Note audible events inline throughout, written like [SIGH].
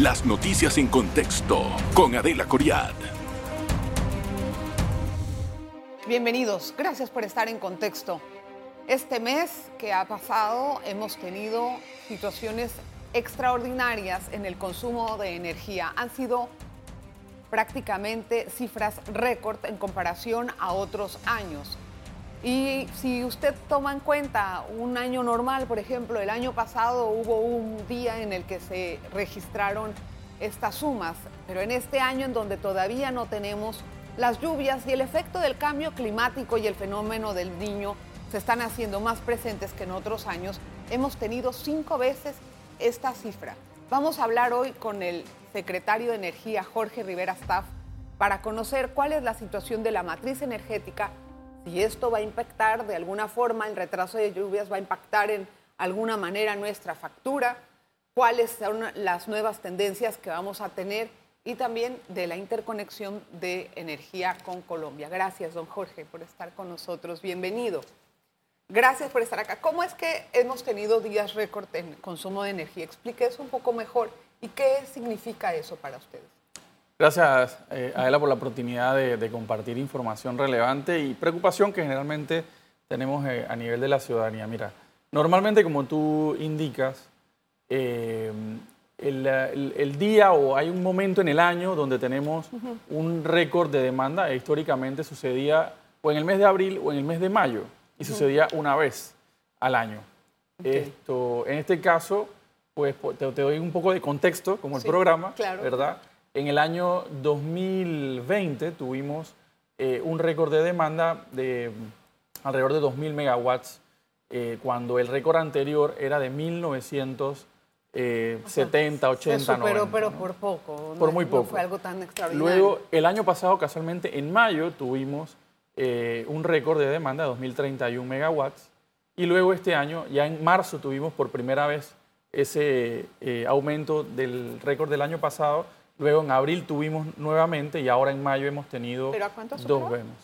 Las noticias en contexto con Adela Coriad. Bienvenidos, gracias por estar en contexto. Este mes que ha pasado hemos tenido situaciones extraordinarias en el consumo de energía. Han sido prácticamente cifras récord en comparación a otros años. Y si usted toma en cuenta un año normal, por ejemplo, el año pasado hubo un día en el que se registraron estas sumas, pero en este año en donde todavía no tenemos las lluvias y el efecto del cambio climático y el fenómeno del niño se están haciendo más presentes que en otros años, hemos tenido cinco veces esta cifra. Vamos a hablar hoy con el secretario de Energía, Jorge Rivera Staff, para conocer cuál es la situación de la matriz energética si esto va a impactar de alguna forma, el retraso de lluvias va a impactar en alguna manera nuestra factura, cuáles son las nuevas tendencias que vamos a tener y también de la interconexión de energía con Colombia. Gracias, don Jorge, por estar con nosotros. Bienvenido. Gracias por estar acá. ¿Cómo es que hemos tenido días récord en consumo de energía? Explique eso un poco mejor y qué significa eso para ustedes. Gracias, eh, Adela, por la oportunidad de, compartir información relevante y preocupación que generalmente tenemos eh, a nivel de la ciudadanía. Mira, normalmente, como tú indicas, eh, el, día o hay un momento en el año donde tenemos un récord de demanda. E históricamente sucedía o en el mes de abril o en el mes de mayo y sucedía una vez al año. Esto, en este caso, pues te, doy un poco de contexto, como el programa, ¿verdad? En el año 2020 tuvimos eh, un récord de demanda de alrededor de 2.000 megawatts, eh, cuando el récord anterior era de 1970, 80, Pero, pero por poco. Por muy poco. fue algo tan extraordinario. Luego, el año pasado, casualmente, en mayo, tuvimos eh, un récord de demanda de 2.031 megawatts. Y luego este año, ya en marzo, tuvimos por primera vez ese aumento del récord del año pasado Luego en abril tuvimos nuevamente y ahora en mayo hemos tenido dos vemos.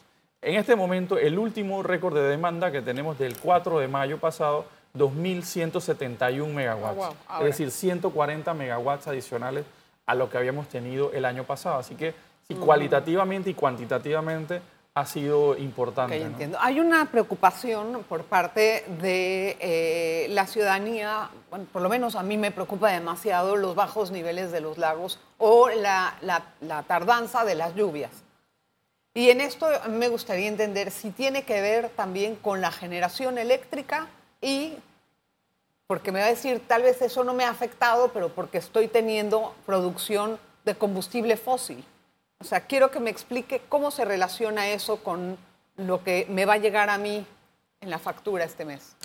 En este momento, el último récord de demanda que tenemos del 4 de mayo pasado, 2.171 megawatts. es decir, 140 megawatts adicionales a lo que habíamos tenido el año pasado. Así que, sí, cualitativamente y cuantitativamente ha sido importante. entiendo. Hay una preocupación por parte de eh, la ciudadanía, bueno, por lo menos a mí me preocupa demasiado los bajos niveles de los lagos o la, la tardanza de las lluvias. Y en esto me gustaría entender si tiene que ver también con la generación eléctrica y, porque me va a decir, tal vez eso no me ha afectado, pero porque estoy teniendo producción de combustible fósil. O sea, quiero que me explique cómo se relaciona eso con lo que me va a llegar a mí en la factura este mes.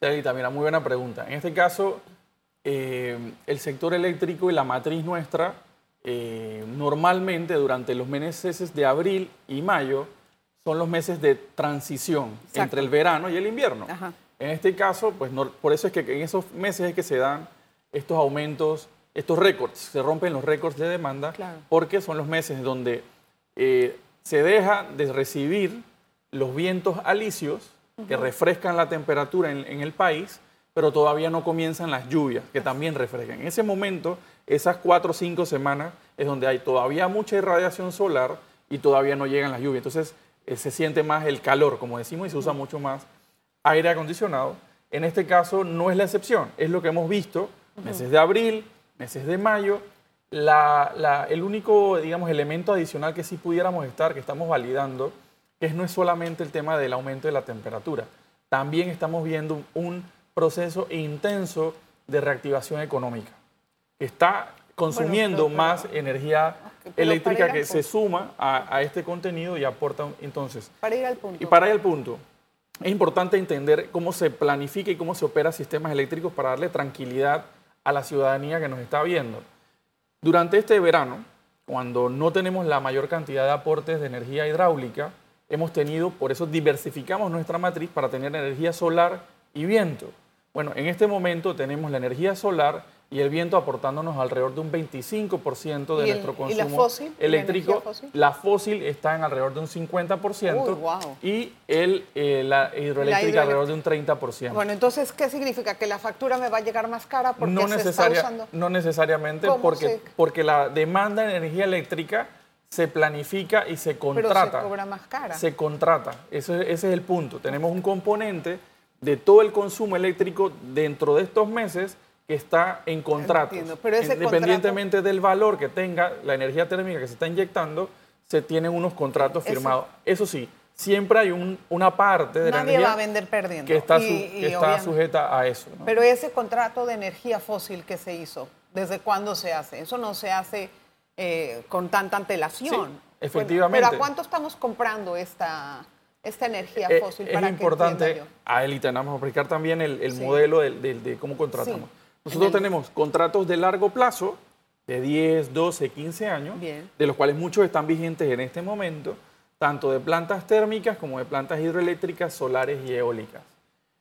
Sí, mira, muy buena pregunta. En este caso, eh, el sector eléctrico y la matriz nuestra, eh, normalmente durante los meses de abril y mayo, son los meses de transición entre el verano y el invierno. En este caso, pues por eso es que en esos meses es que se dan estos aumentos estos récords, se rompen los récords de demanda porque son los meses donde eh, se deja de recibir los vientos alisios que refrescan la temperatura en, el país, pero todavía no comienzan las lluvias que también refrescan. En ese momento, esas cuatro o cinco semanas es donde hay todavía mucha irradiación solar y todavía no llegan las lluvias. Entonces eh, se siente más el calor, como decimos, y se usa mucho más aire acondicionado. En este caso no es la excepción, es lo que hemos visto meses de abril, meses de mayo. el único, digamos, elemento adicional que sí pudiéramos estar, que estamos validando, es no es solamente el tema del aumento de la temperatura. También estamos viendo un proceso intenso de reactivación económica. Está consumiendo más energía eléctrica que se suma a, este contenido y aporta entonces. Para ir al punto. Y para ir al punto. Es importante entender cómo se planifica y cómo se opera sistemas eléctricos para darle tranquilidad a la ciudadanía que nos está viendo. Durante este verano, cuando no tenemos la mayor cantidad de aportes de energía hidráulica, hemos tenido, por eso diversificamos nuestra matriz para tener energía solar y viento. Bueno, en este momento tenemos la energía solar y el viento aportándonos alrededor de un 25% de ¿Y el- nuestro y consumo la fósil? ¿Y la eléctrico. fósil? La fósil está en alrededor de un 50% Uy, guau. y el, eh, la hidroeléctrica alrededor de un 30%. Bueno, entonces, ¿qué significa? ¿Que la factura me va a llegar más cara porque no, se está usando? no necesariamente ¿Cómo porque, se- porque la demanda de energía eléctrica se planifica y se Pero contrata. se cobra más cara. Se contrata. Ese, ese es el punto. Tenemos un componente de todo el consumo eléctrico dentro de estos meses que está en contratos. Entiendo, pero ese Independientemente del valor que tenga la energía térmica que se está inyectando, se tienen unos contratos firmados. Eso sí, siempre hay un- una parte de la Nadie energía va a vender perdiendo. que está, su- Y- y que está obviamente- sujeta a eso. ¿no? Pero ese contrato de energía fósil que se hizo, ¿desde cuándo se hace? Eso no se hace eh, con tanta antelación. Sí, Bueno, efectivamente. pero ¿a cuánto estamos comprando esta, esta energía Eh, fósil? es para que importante, entienda yo? Aelita, vamos a explicar también el, el Sí. modelo del- del- de, cómo contratamos. Sí. Nosotros tenemos contratos de largo plazo, de 10, 12, 15 años, Bien. de los cuales muchos están vigentes en este momento, tanto de plantas térmicas como de plantas hidroeléctricas, solares y eólicas.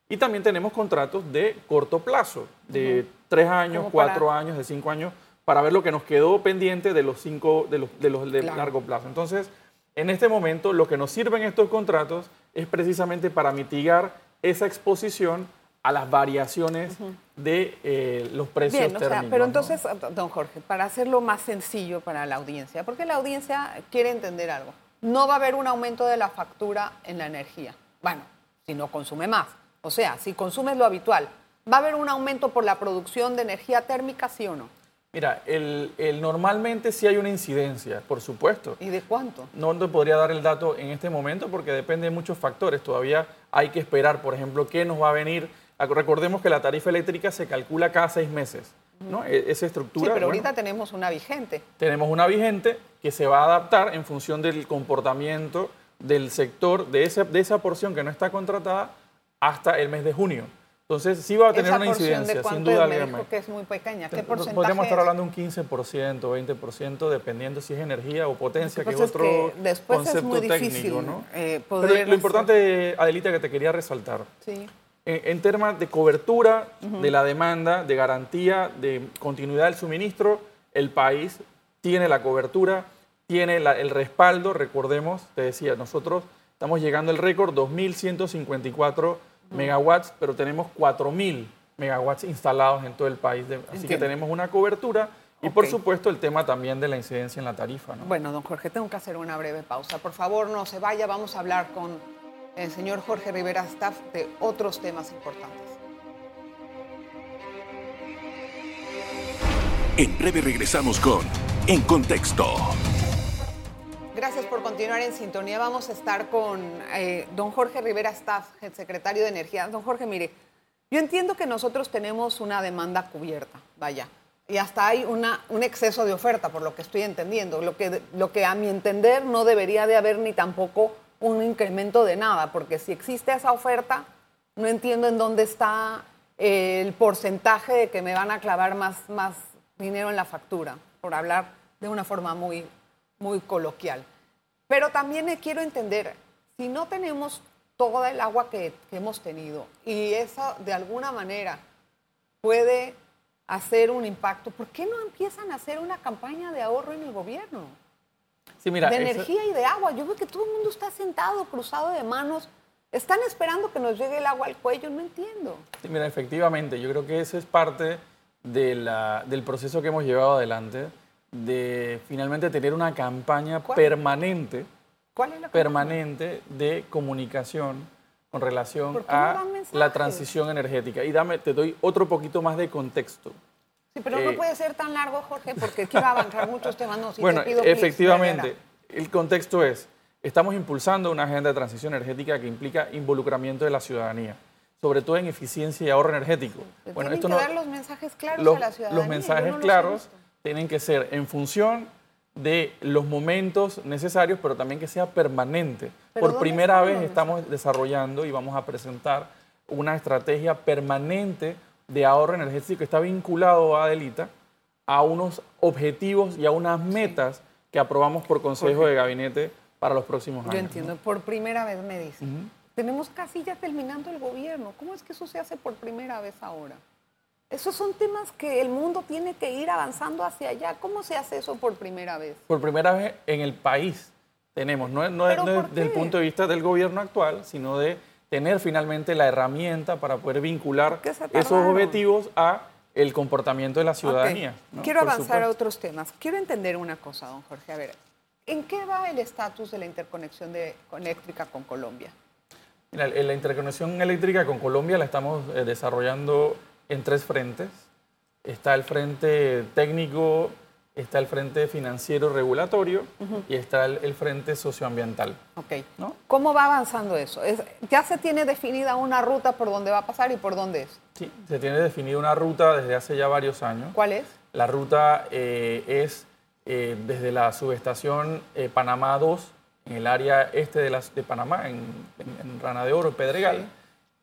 Y también tenemos contratos de corto plazo, de 3 años, Como para- 4 años, de 5 años, para ver lo que nos quedó pendiente de los 5 de los, de los de Claro. largo plazo. Entonces, en este momento, lo que nos sirven estos contratos es precisamente para mitigar esa exposición a las variaciones de eh, los precios Bien, o sea, térmicos. pero ¿no? entonces, don Jorge, para hacerlo más sencillo para la audiencia, porque la audiencia quiere entender algo. No va a haber un aumento de la factura en la energía. Bueno, si no consume más. O sea, si consumes lo habitual, ¿va a haber un aumento por la producción de energía térmica, sí o no? Mira, el, el- normalmente sí hay una incidencia, por supuesto. ¿Y de cuánto? No te podría dar el dato en este momento porque depende de muchos factores. Todavía hay que esperar, por ejemplo, qué nos va a venir. Recordemos que la tarifa eléctrica se calcula cada seis meses. ¿no? E- Esa Sí, estructura. pero bueno, ahorita tenemos una vigente. tenemos una vigente que se va a adaptar en función del comportamiento del sector, de esa, de esa porción que no está contratada, hasta el mes de junio. Entonces, sí va a tener Esa una incidencia, de sin duda alguna. que es muy pequeña. ¿Qué Te- porcentaje Podríamos estar es? hablando de un 15%, 20%, dependiendo si es energía o potencia, que que es otro que después es concepto muy técnico, difícil, ¿no? eh, Pero lo hacer- importante, Adelita, que te quería resaltar, Sí. En, en temas de cobertura de la demanda, de garantía, de continuidad del suministro, el país tiene la cobertura, tiene la- el respaldo. Recordemos, te decía, nosotros estamos llegando al récord 2.154 megawatts, pero tenemos 4.000 megawatts instalados en todo el país. de- así que tenemos una cobertura y, por supuesto, el tema también de la incidencia en la tarifa. ¿no? Bueno, don Jorge, tengo que hacer una breve pausa. Por favor, no se vaya. Vamos a hablar con el señor Jorge Rivera Staff de otros temas importantes. En breve regresamos con En Contexto. Gracias por continuar en sintonía. Vamos a estar con eh, don Jorge Rivera Staff, el secretario de Energía. Don Jorge, mire, yo entiendo que nosotros tenemos una demanda cubierta, vaya, y hasta hay una, un exceso de oferta, por lo que estoy entendiendo, lo que, lo que a mi entender no debería de haber ni tampoco un incremento de nada, porque si existe esa oferta, no entiendo en dónde está eh, el porcentaje de que me van a clavar más, más dinero en la factura, por hablar de una forma muy, muy coloquial. Pero también quiero entender, si no tenemos toda el agua que, que hemos tenido y eso de alguna manera puede hacer un impacto, ¿por qué no empiezan a hacer una campaña de ahorro en el gobierno? Sí, mira, de energía y de agua. Yo veo que todo el mundo está sentado, cruzado de manos. Están esperando que nos llegue el agua al cuello, no entiendo. Sí, mira, efectivamente, yo creo que ese es parte de la- del proceso que hemos llevado adelante, de finalmente tener una campaña ¿Cuál? permanente, ¿Cuál es la campaña? permanente de comunicación con relación ¿Por qué no a la transición energética. Y dame, te doy otro poquito más de contexto. Sí, pero Eh, no puede ser tan largo, Jorge, porque quiero avanzar muchos temas. No, si bueno, te pido, please, efectivamente, Rivera. el contexto es, estamos impulsando una agenda de transición energética que implica involucramiento de la ciudadanía, sobre todo en eficiencia y ahorro energético. Pero tienen que dar los mensajes claros los, a la ciudadanía. los mensajes no los claros visto. tienen que ser en función de los momentos necesarios, pero también que sea permanente. ¿Pero Por primera vez los estamos desarrollando y vamos a presentar una estrategia permanente de ahorro energético está vinculado, Adelita, a unos objetivos y a unas metas que aprobamos por Consejo de Gabinete para los próximos años. Yo ¿no? entiendo, por primera vez me dicen. Tenemos casi ya terminando el gobierno. ¿Cómo es que eso se hace por primera vez ahora? Esos son temas que el mundo tiene que ir avanzando hacia allá. ¿Cómo se hace eso por primera vez? Por primera vez en el país tenemos, no, no, ¿Pero no desde el punto de vista del gobierno actual, sino de tener finalmente la herramienta para poder vincular esos objetivos a el comportamiento de la ciudadanía. ¿no? Quiero Por avanzar a otros temas. Quiero entender una cosa, don Jorge. A ver, ¿en qué va el estatus de la interconexión de- eléctrica con Colombia? Mira, la interconexión eléctrica con Colombia la estamos eh, desarrollando en tres frentes. Está el frente técnico, está el frente financiero regulatorio y está el, el frente socioambiental. Ok. ¿no? ¿Cómo va avanzando eso? Es- ¿Ya se tiene definida una ruta por dónde va a pasar y por dónde es? Sí, se tiene definida una ruta desde hace ya varios años. ¿Cuál es? La ruta eh, es eh, desde la subestación eh, Panamá 2, en el área este de, las, de Panamá, en, en- en Rana de Oro, Pedregal. Sí.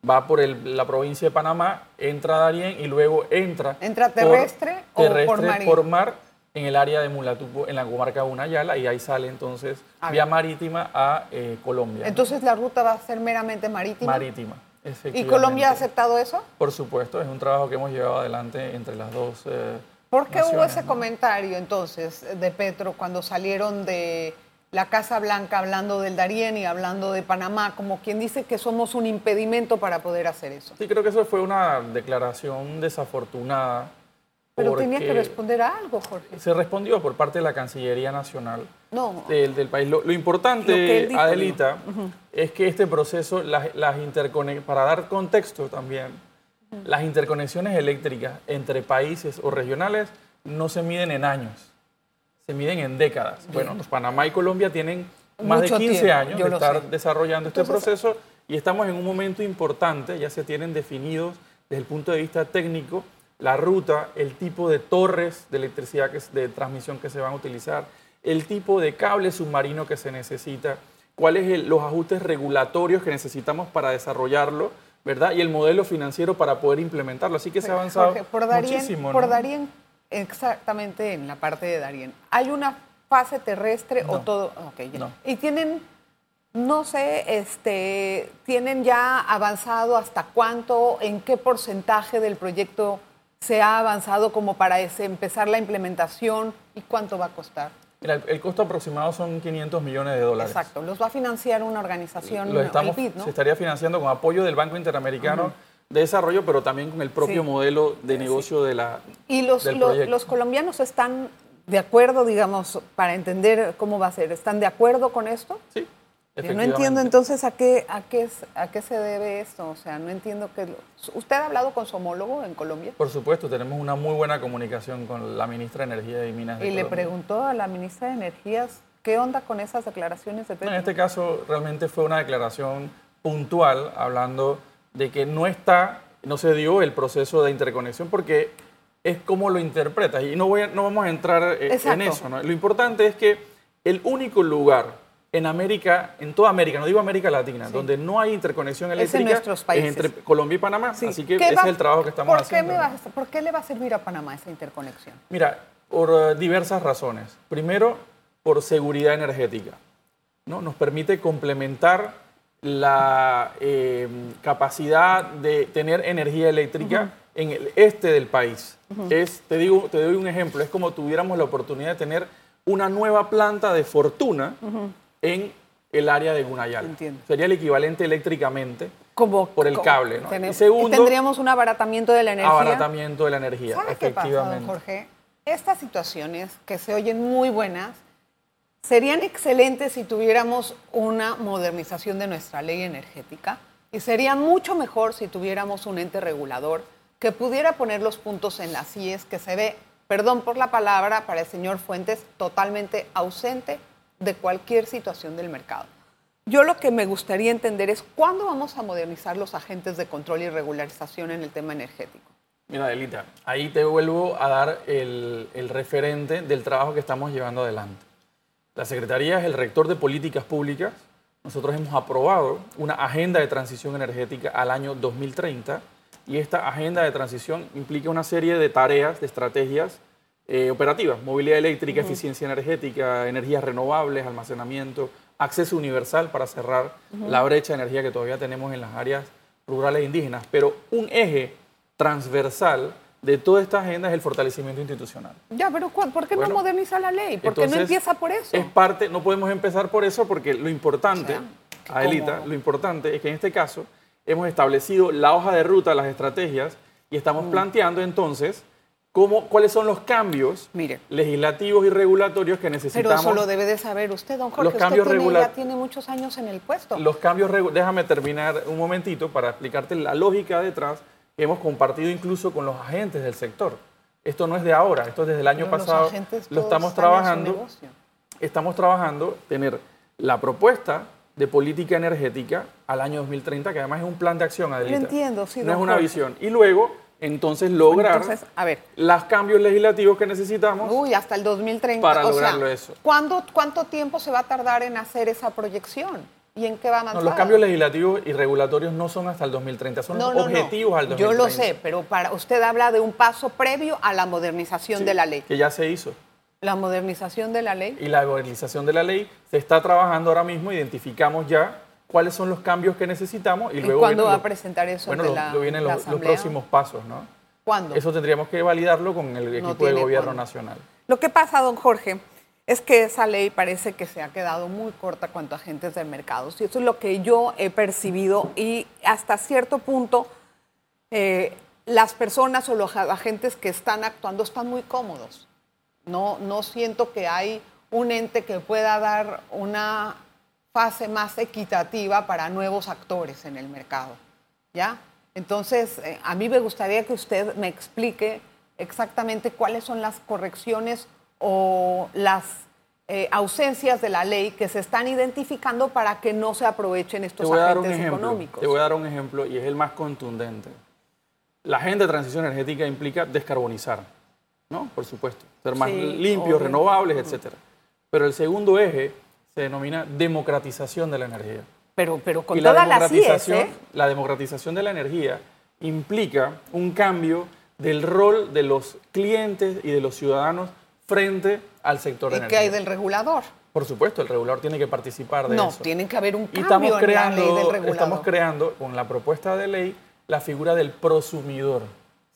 Va por el- la provincia de Panamá, entra a Darien y luego entra. ¿Entra por- terrestre o por terrestre marítimo? por mar en el área de Mulatupo, en la comarca de Unayala, y ahí sale entonces A vía marítima a eh, Colombia. Entonces la ruta va a ser meramente marítima. marítima. ¿Y. Colombia ha aceptado eso? Por supuesto, es un trabajo que hemos llevado adelante entre las dos. eh, ¿Por qué hubo naciones, ese ¿no? comentario entonces de Petro cuando salieron de la Casa Blanca hablando del Darién y hablando de Panamá, como quien dice que somos un impedimento para poder hacer eso? Sí, creo que eso fue una declaración desafortunada. Pero tenía que responder a algo, Jorge. Se respondió por parte de la Cancillería Nacional No, del, del país. Lo, lo Lo importante, él dijo, Adelita, es que este proceso, las, las para dar contexto también, las interconexiones eléctricas entre países o regionales no se miden en años, se miden en décadas. Bueno, los Panamá y Colombia tienen más Mucho de 15 tiempo, años yo de lo estar sé. desarrollando este Entonces- proceso y estamos en un momento importante, ya se tienen definidos desde el punto de vista técnico la ruta, el tipo de torres de electricidad, que, de transmisión que se van a utilizar, el tipo de cable submarino que se necesita, cuáles el- los ajustes regulatorios que necesitamos para desarrollarlo, ¿verdad? Y el modelo financiero para poder implementarlo. Así que se ha avanzado Jorge, por muchísimo. por ¿no? Darién, exactamente en la parte de Darién, ¿hay una fase terrestre o todo? ok, ya. No. Y tienen, no sé, este, tienen ya avanzado hasta cuánto, en qué porcentaje del proyecto se ha avanzado como para ese- empezar la implementación y cuánto va a costar. Mira, el, el costo aproximado son 500 millones de dólares. Exacto, los va a financiar una organización, Lo estamos, el BID, ¿no? Se estaría financiando con apoyo del Banco Interamericano de Desarrollo, pero también con el propio Sí. modelo de negocio de la, Y los, del lo- proyecto. los colombianos están de acuerdo, digamos, para entender cómo va a ser. ¿Están de acuerdo con esto? Sí, Yo no entiendo entonces a qué, a, qué, a qué se debe esto. O sea, no entiendo qué... lo- ¿Usted ha hablado con su homólogo en Colombia? Por supuesto, tenemos una muy buena comunicación con la ministra de Energía y Minas de Y le preguntó a la ministra de Energías qué onda con esas declaraciones de Petro. En este caso realmente fue una declaración puntual hablando de que no está, no se dio el proceso de interconexión porque es como lo interpretas y no, voy a- no vamos a entrar eh, en eso. ¿no? Lo importante es que el único lugar en América, en toda América, no digo América Latina, donde no hay interconexión Es en eléctrica nuestros países. entre Colombia y Panamá. Sí. Así que ¿Qué ese va- es el trabajo que estamos ¿por haciendo. ¿Por qué le va a servir a Panamá esa interconexión? Mira, por eh, diversas razones. Primero, por seguridad energética. ¿no? Nos permite complementar la eh, capacidad de tener energía eléctrica en el este del país. es, te, digo, te doy un ejemplo, es como tuviéramos la oportunidad de tener una nueva planta de fortuna en el área de Gunayala. Entiendo. Sería el equivalente eléctricamente Como, por el como- cable. ¿no? tenem- Y segundo, tendríamos un abaratamiento de la energía. abaratamiento de la energía, ¿Sabe qué pasa, efectivamente. Jorge? Estas situaciones que se oyen muy buenas serían excelentes si tuviéramos una modernización de nuestra ley energética y serían mucho mejor si tuviéramos un ente regulador que pudiera poner los puntos en las IES que se ve, perdón por la palabra, para el señor Fuentes, totalmente ausente de cualquier situación del mercado. Yo lo que me gustaría entender es cuándo vamos a modernizar los agentes de control y regularización en el tema energético. Mira, Delita, ahí te vuelvo a dar el, el referente del trabajo que estamos llevando adelante. La Secretaría es el rector de políticas públicas. Nosotros hemos aprobado una agenda de transición energética al año 2030 y esta agenda de transición implica una serie de tareas, de estrategias eh, operativas, movilidad eléctrica, eficiencia energética, energías renovables, almacenamiento, acceso universal para cerrar la brecha de energía que todavía tenemos en las áreas rurales e indígenas. Pero un eje transversal de toda esta agenda es el fortalecimiento institucional. Ya, pero ¿por qué no moderniza la ley? ¿Por qué no empieza por eso? Es parte, no podemos empezar por eso porque lo importante, Adelita, lo importante es que en este caso hemos establecido la hoja de ruta, las estrategias y estamos mm. planteando entonces cómo, cuáles son los cambios legislativos y regulatorios que necesitamos. Pero eso lo debe de saber usted, don Jorge. Los cambios usted tiene, ya tiene muchos años en el puesto. Los cambios, déjame terminar un momentito para explicarte la lógica detrás que hemos compartido incluso con los agentes del sector. Esto no es de ahora, esto es desde el año pasado. Lo estamos trabajando. Estamos trabajando tener la propuesta de política energética al año 2030, que además es un plan de acción, Adelita. Lo entiendo, sí. No es una visión. Y luego entonces lograr los cambios legislativos que necesitamos. Uy, hasta el 2030. Para lograrlo eso. ¿Cuánto tiempo se va a tardar en hacer esa proyección? ¿Y en qué va a avanzar? No, los cambios legislativos y regulatorios no son hasta el 2030, son objetivos al 2030. Yo lo sé, pero para usted habla de un paso previo a la modernización de la ley. Que ya se hizo. La modernización de la ley. Y la modernización de la ley se está trabajando ahora mismo, identificamos ya cuáles son los cambios que necesitamos y, luego... ¿Cuándo va a presentar eso bueno, ante la, lo vienen los, próximos pasos, ¿no? ¿Cuándo? Eso tendríamos que validarlo con el equipo de gobierno nacional. Lo que pasa, don Jorge, es que esa ley parece que se ha quedado muy corta cuanto a agentes de mercados. Y eso es lo que yo he percibido y hasta cierto punto eh, las personas o los agentes que están actuando están muy cómodos. No, no siento que hay un ente que pueda dar una fase más equitativa para nuevos actores en el mercado. ¿Ya? Entonces, eh, a mí me gustaría que usted me explique exactamente cuáles son las correcciones o las eh, ausencias de la ley que se están identificando para que no se aprovechen estos agentes económicos. Te voy a dar un ejemplo y es el más contundente. La agenda de transición energética implica descarbonizar, ¿no? Por supuesto, ser más limpios, renovables, etcétera. Pero el segundo eje se denomina democratización de la energía. Pero, pero con toda la democratización, la democratización de la energía implica un cambio del rol de los clientes y de los ciudadanos frente al sector ¿Y energía. qué hay del regulador? Por supuesto, el regulador tiene que participar de eso. No, tiene que haber un cambio estamos creando, en la ley del regulador. Estamos creando, con la propuesta de ley, la figura del prosumidor.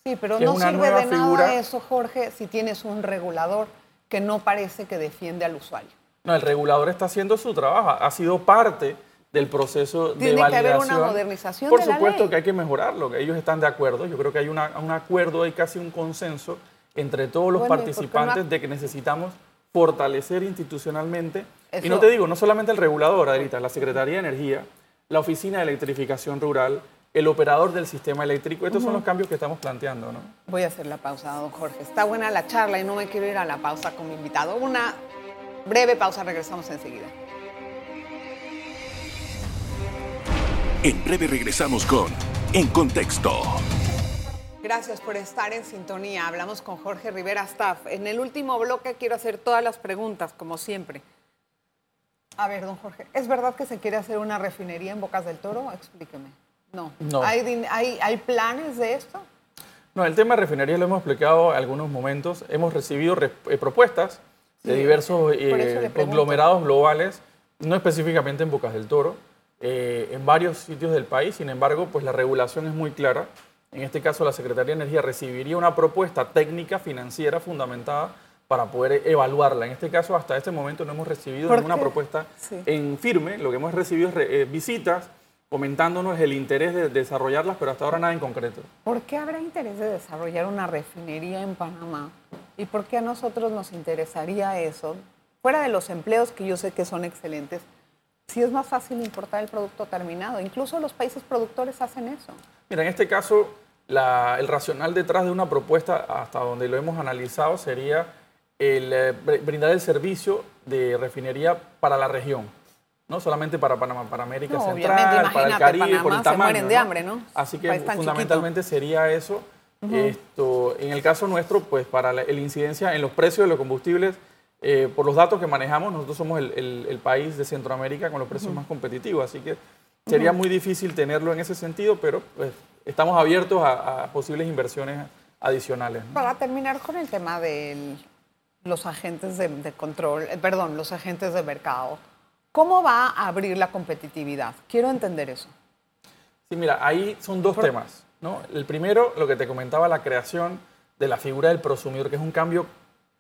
Sí, pero no sirve de nada eso, Jorge, si tienes un regulador que no parece que defiende al usuario. No, el regulador está haciendo su trabajo, ha sido parte del proceso de validación. Tiene que haber una modernización Por supuesto que hay que mejorarlo, que ellos están de acuerdo. Yo creo que hay un acuerdo, hay casi un consenso entre todos los participantes de que necesitamos fortalecer institucionalmente. Y no te digo, no solamente el regulador, Adelita, la Secretaría de Energía, la Oficina de Electrificación Rural, el operador del sistema eléctrico. Estos son los cambios que estamos planteando, ¿no? Voy a hacer la pausa, don Jorge. Está buena la charla y no me quiero ir a la pausa con mi invitado. Una Breve pausa, regresamos enseguida. En breve regresamos con En Contexto. Gracias por estar en sintonía. Hablamos con Jorge Rivera Staff. En el último bloque quiero hacer todas las preguntas, como siempre. A ver, don Jorge, ¿es verdad que se quiere hacer una refinería en Bocas del Toro? Explíqueme. No. no. ¿Hay, hay, hay planes de esto? No, el tema de refinería lo hemos explicado en algunos momentos. Hemos recibido eh, propuestas de diversos eh, conglomerados globales, no específicamente en Bocas del Toro, eh, en varios sitios del país. Sin embargo, pues la regulación es muy clara. En este caso, la Secretaría de Energía recibiría una propuesta técnica financiera fundamentada para poder evaluarla. En este caso, hasta este momento no hemos recibido ninguna propuesta en firme. Lo que hemos recibido es eh, visitas comentándonos el interés de desarrollarlas, pero hasta ahora nada en concreto. ¿Por qué habrá interés de desarrollar una refinería en Panamá? ¿Y por qué a nosotros nos interesaría eso? Fuera de los empleos que yo sé que son excelentes, si es más fácil importar el producto terminado. Incluso los países productores hacen eso. Mira, en este caso, el racional detrás de una propuesta, hasta donde lo hemos analizado, sería el, eh, brindar el servicio de refinería para la región no solamente para Panamá, para América Central, para el Caribe, por el tamaño. de hambre, ¿no? Así que fundamentalmente sería eso. Esto, en el caso nuestro, pues para la incidencia en los precios de los combustibles, eh, por los datos que manejamos, nosotros somos el, país de Centroamérica con los precios más competitivos, así que sería muy difícil tenerlo en ese sentido, pero pues, estamos abiertos a, posibles inversiones adicionales. Para terminar con el tema de los agentes de, de control, eh, perdón, los agentes de mercado. ¿Cómo va a abrir la competitividad? Quiero entender eso. Sí, mira, ahí son dos temas. ¿no? El primero, lo que te comentaba, la creación de la figura del prosumidor, que es un cambio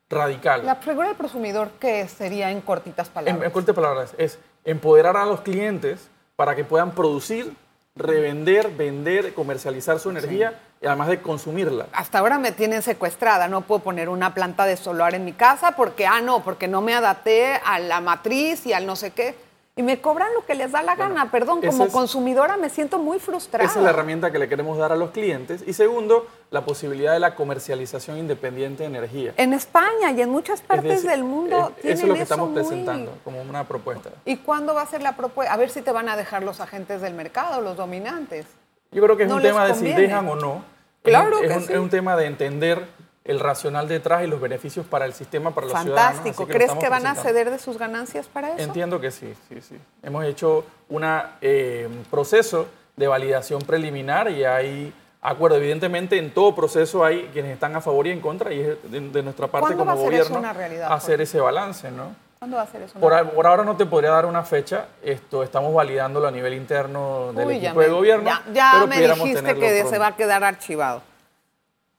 radical. La figura del prosumidor, ¿qué sería en cortitas palabras? En, en cortas palabras, es empoderar a los clientes para que puedan producir, revender, vender, comercializar su energía y además de consumirla. Hasta ahora me tienen secuestrada, no puedo poner una planta de solar en mi casa porque, ah, no, porque no me adapté a la matriz y al no sé qué. Y me cobran lo que les da la gana, perdón, como es- consumidora me siento muy frustrada. Esa es la herramienta que le queremos dar a los clientes. Y segundo, la posibilidad de la comercialización independiente de energía. En España y en muchas Es partes decir, del mundo es- tienen eso es lo que estamos muy- presentando como una propuesta. ¿Y cuándo va a ser la propuesta? A ver si te van a dejar los agentes del mercado, los dominantes. Yo creo que es No un tema de si dejan o no. Claro es, un- que es un, sí. es un tema de entender el racional detrás y los beneficios para el sistema, para los ciudadanos. así Fantástico. ¿Crees que van a ceder de sus ganancias para eso? Entiendo que sí, sí, sí. Hemos hecho un proceso de validación preliminar y hay acuerdo. Evidentemente, en todo proceso hay quienes están a favor y en contra y es de, de nuestra parte ¿Cuándo va como a ser eso gobierno una realidad, hacer ese balance, ¿no? ¿Cuándo va a ser eso? Por, por ahora no te podría dar una fecha. Esto estamos validándolo a nivel interno del Uy, equipo de me- gobierno. Ya, ya pero me dijiste que pronto. se va a quedar archivado.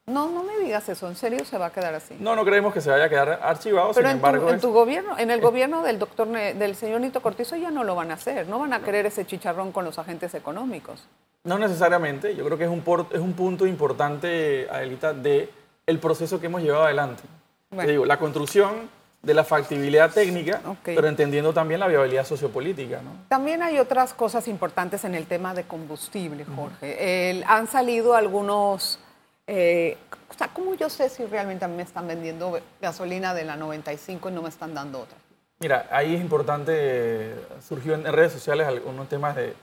No, no me digas eso. ¿En serio se va a quedar así? No, no creemos que se vaya a quedar archivado. Pero sin en, tu, embargo, en es- tu gobierno, en el gobierno del doctor del señor Nito Cortizo ya no lo van a hacer. No van a querer ese chicharrón con los agentes económicos. No necesariamente, yo creo que es un, por- es un punto importante, Adelita, de el proceso que hemos llevado adelante. Bueno. Te digo, la construcción de la factibilidad técnica, pero entendiendo también la viabilidad sociopolítica. ¿no? También hay otras cosas importantes en el tema de combustible, Jorge. Han salido algunos... eh, o sea, ¿cómo yo sé si realmente a mí me están vendiendo gasolina de la 95 y no me están dando otra? Mira, ahí es importante, eh, surgió en redes sociales algunos temas de,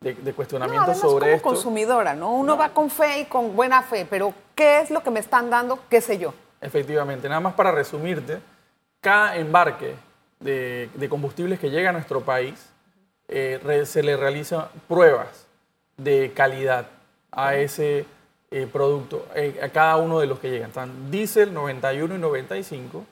de- cuestionamiento sobre como esto. consumidora, ¿no? Uno va con fe y con buena fe, pero ¿qué es lo que me están dando? ¿Qué sé yo? Efectivamente, nada más para resumirte, cada embarque de, de combustibles que llega a nuestro país eh, re- se le realizan pruebas de calidad a ese eh, producto, eh, a cada uno de los que llegan. Están diésel 91 y 95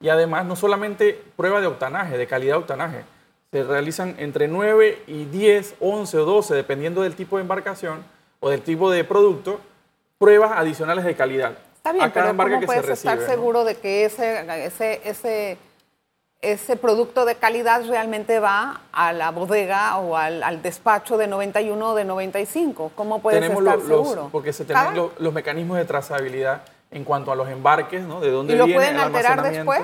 y además no solamente prueba de octanaje, de calidad de octanaje, se realizan entre 9 y 10, 11 o 12, dependiendo del tipo de embarcación o del tipo de producto, pruebas adicionales de calidad. Está bien, pero ¿cómo que puedes se estar seguro de que ese, ese, ese, ese producto de calidad realmente va a la bodega o al, al despacho de 91 o de 95? ¿Cómo puedes tenemos estar los, seguro? porque se tienen lo- los mecanismos de trazabilidad en cuanto a los embarques, ¿no? De dónde ¿Y lo viene pueden el alterar después?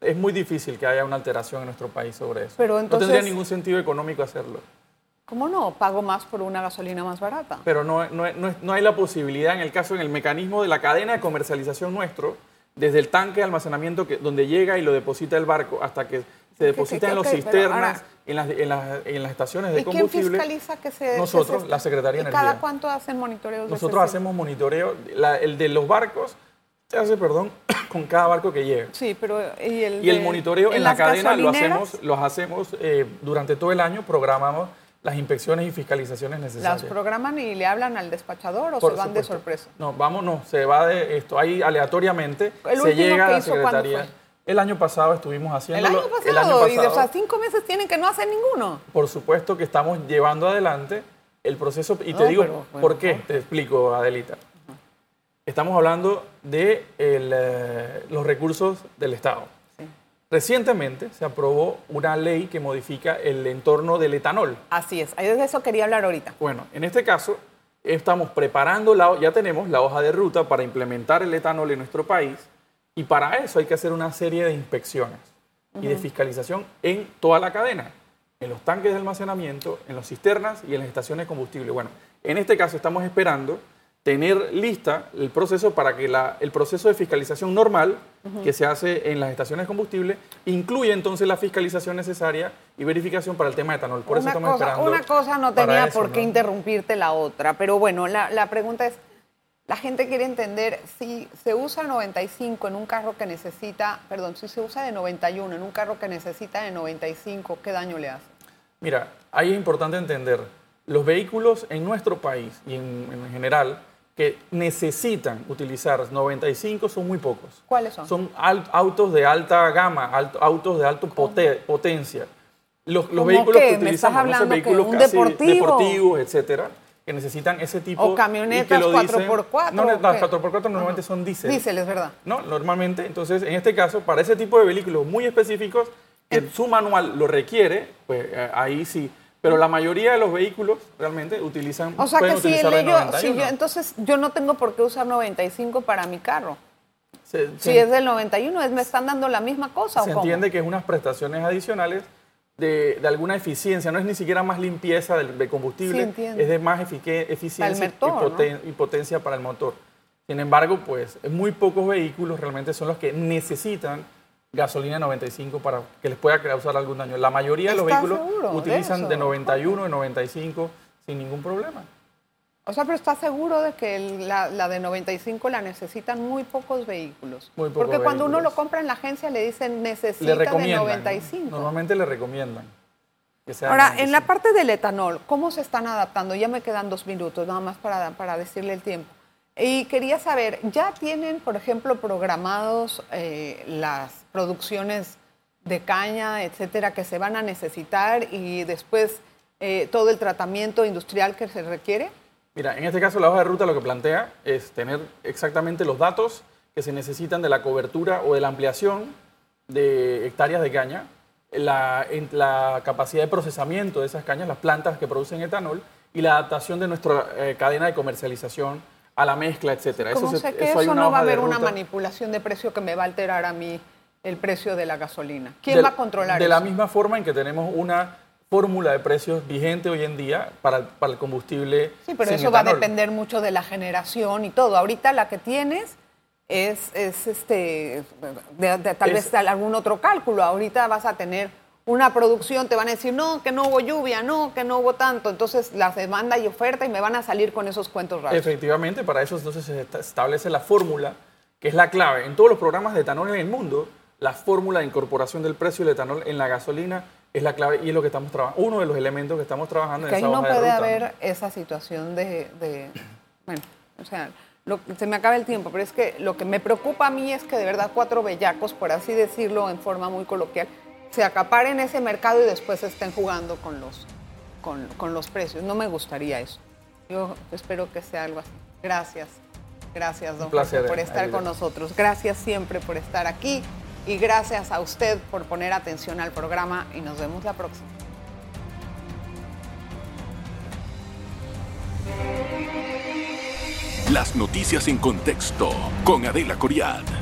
Es muy difícil que haya una alteración en nuestro país sobre eso. Pero no tendría entonces- ningún sentido económico hacerlo. ¿Cómo no? Pago más por una gasolina más barata. Pero no, no, no- no hay la posibilidad en el caso, en el mecanismo de la cadena de comercialización nuestro, desde el tanque de almacenamiento que, donde llega y lo deposita el barco hasta que se deposita en los cisternas, en, las, en, las, en las estaciones de ¿Y quién combustible. fiscaliza que se... que Nosotros, se- la Secretaría de ¿Y cada Energía. cuánto hacen monitoreos de Nosotros ese hacemos monitoreo, la- el de los barcos se hace, perdón, [COUGHS] con cada barco que llega. Sí, pero ¿y el, Y el de- monitoreo en, la cadena lo hacemos, los hacemos eh, durante todo el año, programamos las inspecciones y fiscalizaciones ¿Las necesarias. programan y le hablan al despachador o Por se van de sorpresa? No, vamos, no, se va de esto, ahí aleatoriamente ¿El se llega a la Secretaría. El año pasado estuvimos El haciéndolo. año pasado, el año y de, o sea, cinco meses tienen que no hacer ninguno. Por supuesto que estamos llevando adelante el proceso. Y te digo, pero, bueno, ¿por qué? Te explico, Adelita. Estamos hablando de el, eh, los recursos del Estado. Recientemente se aprobó una ley que modifica el entorno del etanol. Así es, ahí de eso quería hablar ahorita. Bueno, en este caso estamos preparando, la, ya tenemos la hoja de ruta para implementar el etanol en nuestro país y para eso hay que hacer una serie de inspecciones y de fiscalización en toda la cadena, en los tanques de almacenamiento, en las cisternas y en las estaciones de combustible. Bueno, en este caso estamos esperando tener lista el proceso para que la- el proceso de fiscalización normal que se hace en las estaciones de combustible incluya entonces la fiscalización necesaria y verificación para el tema de etanol. Por eso una, estamos cosa, esperando. una cosa no tenía eso, por qué ¿no? interrumpirte la otra, pero bueno, la, la pregunta es, la gente quiere entender si se usa 95 en un carro que necesita, perdón, si se usa de 91 en un carro que necesita de 95, ¿qué daño le hace? Mira, ahí es importante entender, los vehículos en nuestro país y en, en general que necesitan utilizar 95 son muy pocos. ¿Cuáles son? Son autos de alta gama, autos de alta pote- potencia. Los, los ¿Cómo vehículos qué? que ¿Me estás utilizamos, no sé, hablando que vehículos un casi deportivo? deportivos, etcétera, que necesitan ese tipo O camionetas y que lo dicen- 4x4, No, ¿o las qué? 4x4 normalmente son diésel. Diésel, es verdad. No, normalmente. Entonces, en este caso, para ese tipo de vehículos muy específicos, que su manual lo requiere, pues eh, ahí sí. Pero la mayoría de los vehículos realmente utilizan. O sea que si, el si 91. yo, entonces yo no tengo por qué usar 95 para mi carro. Se- Si se- es del 91, es- ¿me están dando la misma cosa se o cómo? entiende que es unas prestaciones adicionales de, de alguna eficiencia, no es ni siquiera más limpieza del, de combustible, Sí, es de más efique- eficiencia motor, y, poten- y potencia para el motor. Sin embargo, pues muy pocos vehículos realmente son los que necesitan gasolina 95 para que les pueda causar algún daño. La mayoría de los ¿Estás vehículos de utilizan de 91, de 95 sin ningún problema. O sea, pero ¿estás seguro de que la, la de 95 la necesitan muy pocos vehículos? Muy pocos Porque cuando uno lo compra en la agencia le dicen necesita Le de recomiendan. 95. Normalmente le recomiendan. que sea Ahora, en la 95. parte del etanol, ¿cómo se están adaptando? Ya me quedan dos minutos, nada más para, para decirle el tiempo. Y quería saber, ¿ya tienen, por ejemplo, programados eh, las producciones de caña, etcétera, que se van a necesitar y después eh, todo el tratamiento industrial que se requiere? Mira, en este caso la hoja de ruta lo que plantea es tener exactamente los datos que se necesitan de la cobertura o de la ampliación de hectáreas de caña, la, en- la capacidad de procesamiento de esas cañas, las plantas que producen etanol y la adaptación de nuestra eh, cadena de comercialización a la mezcla, etcétera. ¿Cómo se- sé que hay eso una no va a de haber una manipulación de precio que me va a alterar a mí el precio de la gasolina? ¿Quién De- va a controlar De eso? la misma forma en que tenemos una fórmula de precios vigente hoy en día para, el- para el combustible. Sí, pero sin eso va a depender mucho de la generación y todo. Ahorita la que tienes es, es este, de- de- tal Es- vez algún otro cálculo. Ahorita vas a tener una producción, te van a decir, no, que no hubo lluvia, no, que no hubo tanto. Entonces, la demanda y oferta y me van a salir con esos cuentos raros. Efectivamente, para eso entonces se esta- establece la fórmula, que es la clave. En todos los programas de etanol en el mundo, la fórmula de incorporación del precio del etanol en la gasolina es la clave y es lo que estamos trabajando, uno de los elementos que estamos trabajando que en ahí esa no hoja de puede ruta, ¿no? haber esa situación de, de- bueno, o sea, lo- se me acaba el tiempo, pero es que lo que me preocupa a mí es que de verdad cuatro bellacos, por así decirlo en forma muy coloquial, se acaparen ese mercado y después estén jugando con los, con, con los precios. No me gustaría eso. Yo espero que sea algo así. Gracias. Gracias, don Jorge, por estar Aida. con nosotros. Gracias siempre por estar aquí y gracias a usted por poner atención al programa y nos vemos la próxima. Las noticias en contexto con Adela Coriad.